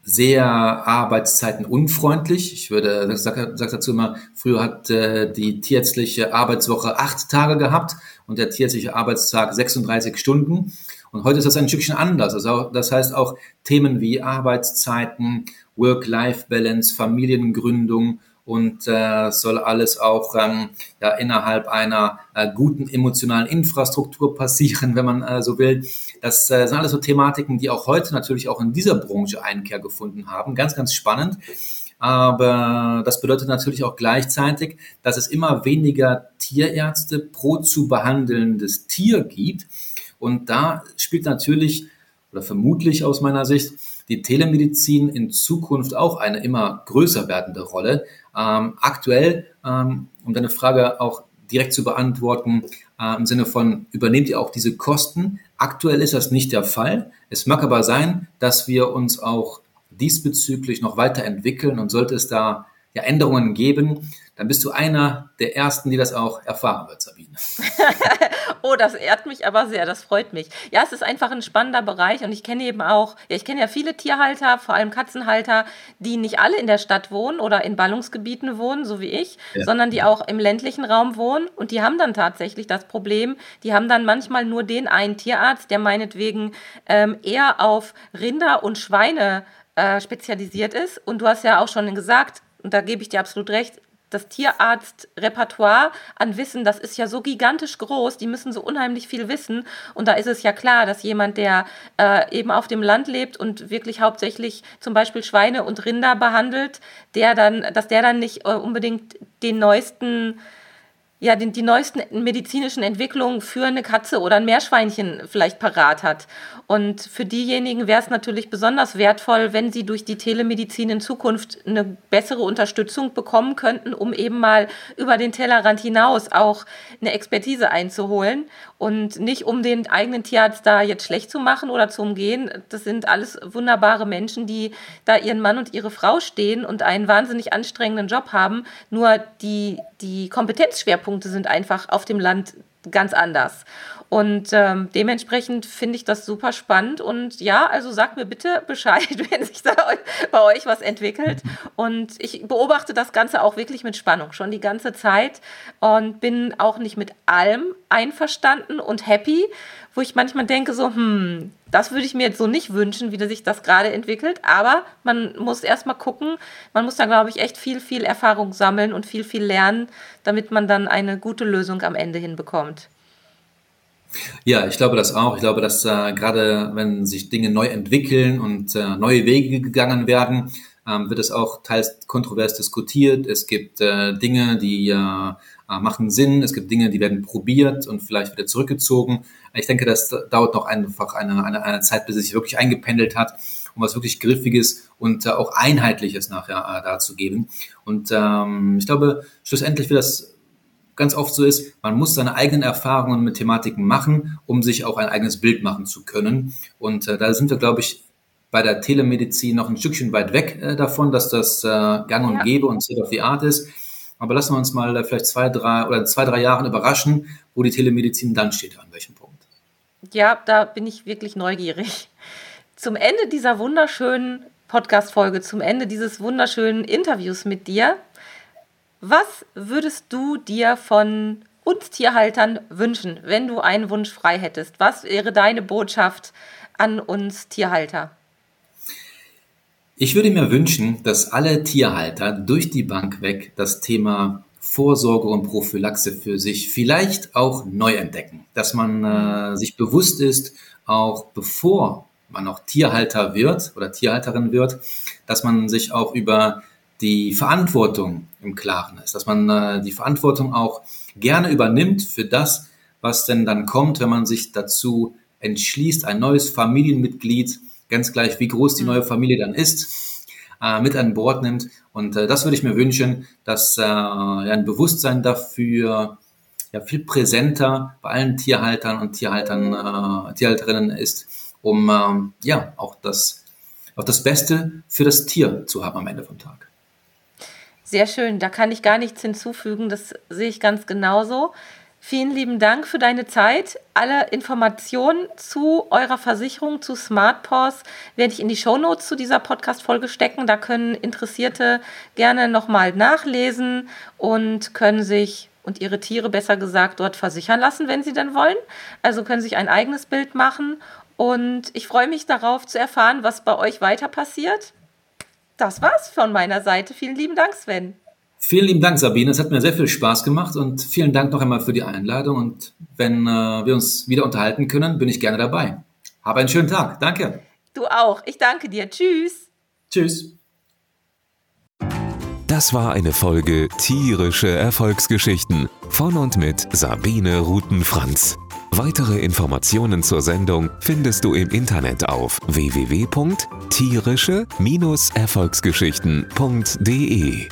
sehr Arbeitszeiten unfreundlich. Ich würde, sag, sag dazu immer, früher hat äh, die tierärztliche Arbeitswoche acht Tage gehabt und der tierärztliche Arbeitstag 36 Stunden. Und heute ist das ein Stückchen anders. Also das heißt auch Themen wie Arbeitszeiten, Work-Life-Balance, Familiengründung und äh, soll alles auch ähm, ja, innerhalb einer äh, guten emotionalen Infrastruktur passieren, wenn man äh, so will. Das äh, sind alles so Thematiken, die auch heute natürlich auch in dieser Branche Einkehr gefunden haben. Ganz, ganz spannend. Aber das bedeutet natürlich auch gleichzeitig, dass es immer weniger Tierärzte pro zu behandelndes Tier gibt. Und da spielt natürlich oder vermutlich aus meiner Sicht die Telemedizin in Zukunft auch eine immer größer werdende Rolle. Ähm, aktuell, ähm, um deine Frage auch direkt zu beantworten, äh, im Sinne von, übernehmt ihr auch diese Kosten? Aktuell ist das nicht der Fall. Es mag aber sein, dass wir uns auch diesbezüglich noch weiterentwickeln und sollte es da ja, Änderungen geben, dann bist du einer der Ersten, die das auch erfahren wird, Sabine. (laughs) oh, das ehrt mich aber sehr, das freut mich. Ja, es ist einfach ein spannender Bereich und ich kenne eben auch, ja, ich kenne ja viele Tierhalter, vor allem Katzenhalter, die nicht alle in der Stadt wohnen oder in Ballungsgebieten wohnen, so wie ich, ja. sondern die auch im ländlichen Raum wohnen und die haben dann tatsächlich das Problem, die haben dann manchmal nur den einen Tierarzt, der meinetwegen ähm, eher auf Rinder und Schweine äh, spezialisiert ist. Und du hast ja auch schon gesagt, und da gebe ich dir absolut recht, das Tierarztrepertoire an Wissen, das ist ja so gigantisch groß, die müssen so unheimlich viel wissen. Und da ist es ja klar, dass jemand, der äh, eben auf dem Land lebt und wirklich hauptsächlich zum Beispiel Schweine und Rinder behandelt, der dann, dass der dann nicht äh, unbedingt den neuesten ja, die, die neuesten medizinischen Entwicklungen für eine Katze oder ein Meerschweinchen vielleicht parat hat. Und für diejenigen wäre es natürlich besonders wertvoll, wenn sie durch die Telemedizin in Zukunft eine bessere Unterstützung bekommen könnten, um eben mal über den Tellerrand hinaus auch eine Expertise einzuholen und nicht um den eigenen Tierarzt da jetzt schlecht zu machen oder zu umgehen. Das sind alles wunderbare Menschen, die da ihren Mann und ihre Frau stehen und einen wahnsinnig anstrengenden Job haben. Nur die, die Kompetenzschwerpunkte sind einfach auf dem Land ganz anders. Und ähm, dementsprechend finde ich das super spannend. Und ja, also sagt mir bitte Bescheid, (laughs) wenn sich da bei euch was entwickelt. Und ich beobachte das Ganze auch wirklich mit Spannung schon die ganze Zeit und bin auch nicht mit allem einverstanden und happy, wo ich manchmal denke, so, hm, das würde ich mir jetzt so nicht wünschen, wie sich das gerade entwickelt. Aber man muss erstmal gucken. Man muss da, glaube ich, echt viel, viel Erfahrung sammeln und viel, viel lernen, damit man dann eine gute Lösung am Ende hinbekommt. Ja, ich glaube das auch. Ich glaube, dass äh, gerade wenn sich Dinge neu entwickeln und äh, neue Wege gegangen werden, ähm, wird es auch teils kontrovers diskutiert. Es gibt äh, Dinge, die äh, machen Sinn. Es gibt Dinge, die werden probiert und vielleicht wieder zurückgezogen. Ich denke, das dauert noch einfach eine, eine, eine Zeit, bis es sich wirklich eingependelt hat, um was wirklich Griffiges und äh, auch Einheitliches nachher äh, darzugeben. Und ähm, ich glaube, schlussendlich wird das ganz oft so ist, man muss seine eigenen Erfahrungen mit Thematiken machen, um sich auch ein eigenes Bild machen zu können. Und äh, da sind wir, glaube ich, bei der Telemedizin noch ein Stückchen weit weg äh, davon, dass das äh, gang und gäbe und State of the Art ist. Aber lassen wir uns mal äh, vielleicht zwei, drei oder zwei, drei Jahren überraschen, wo die Telemedizin dann steht, an welchem Punkt. Ja, da bin ich wirklich neugierig. Zum Ende dieser wunderschönen Podcast-Folge, zum Ende dieses wunderschönen Interviews mit dir, was würdest du dir von uns Tierhaltern wünschen, wenn du einen Wunsch frei hättest? Was wäre deine Botschaft an uns Tierhalter? Ich würde mir wünschen, dass alle Tierhalter durch die Bank weg das Thema Vorsorge und Prophylaxe für sich vielleicht auch neu entdecken. Dass man äh, sich bewusst ist, auch bevor man auch Tierhalter wird oder Tierhalterin wird, dass man sich auch über die Verantwortung im Klaren ist, dass man äh, die Verantwortung auch gerne übernimmt für das, was denn dann kommt, wenn man sich dazu entschließt, ein neues Familienmitglied ganz gleich wie groß die mhm. neue Familie dann ist, äh, mit an Bord nimmt. Und äh, das würde ich mir wünschen, dass äh, ein Bewusstsein dafür ja, viel präsenter bei allen Tierhaltern und Tierhaltern, äh, Tierhalterinnen ist, um ähm, ja auch das, auch das Beste für das Tier zu haben am Ende vom Tag. Sehr schön, da kann ich gar nichts hinzufügen, das sehe ich ganz genauso. Vielen lieben Dank für deine Zeit. Alle Informationen zu eurer Versicherung, zu SmartPaws, werde ich in die Shownotes zu dieser Podcast-Folge stecken. Da können Interessierte gerne nochmal nachlesen und können sich und ihre Tiere besser gesagt dort versichern lassen, wenn sie denn wollen. Also können sich ein eigenes Bild machen. Und ich freue mich darauf zu erfahren, was bei euch weiter passiert. Das war's von meiner Seite. Vielen lieben Dank, Sven. Vielen lieben Dank, Sabine. Es hat mir sehr viel Spaß gemacht und vielen Dank noch einmal für die Einladung. Und wenn äh, wir uns wieder unterhalten können, bin ich gerne dabei. Habe einen schönen Tag. Danke. Du auch. Ich danke dir. Tschüss. Tschüss. Das war eine Folge Tierische Erfolgsgeschichten von und mit Sabine Rutenfranz. Weitere Informationen zur Sendung findest du im Internet auf www.tierische-erfolgsgeschichten.de.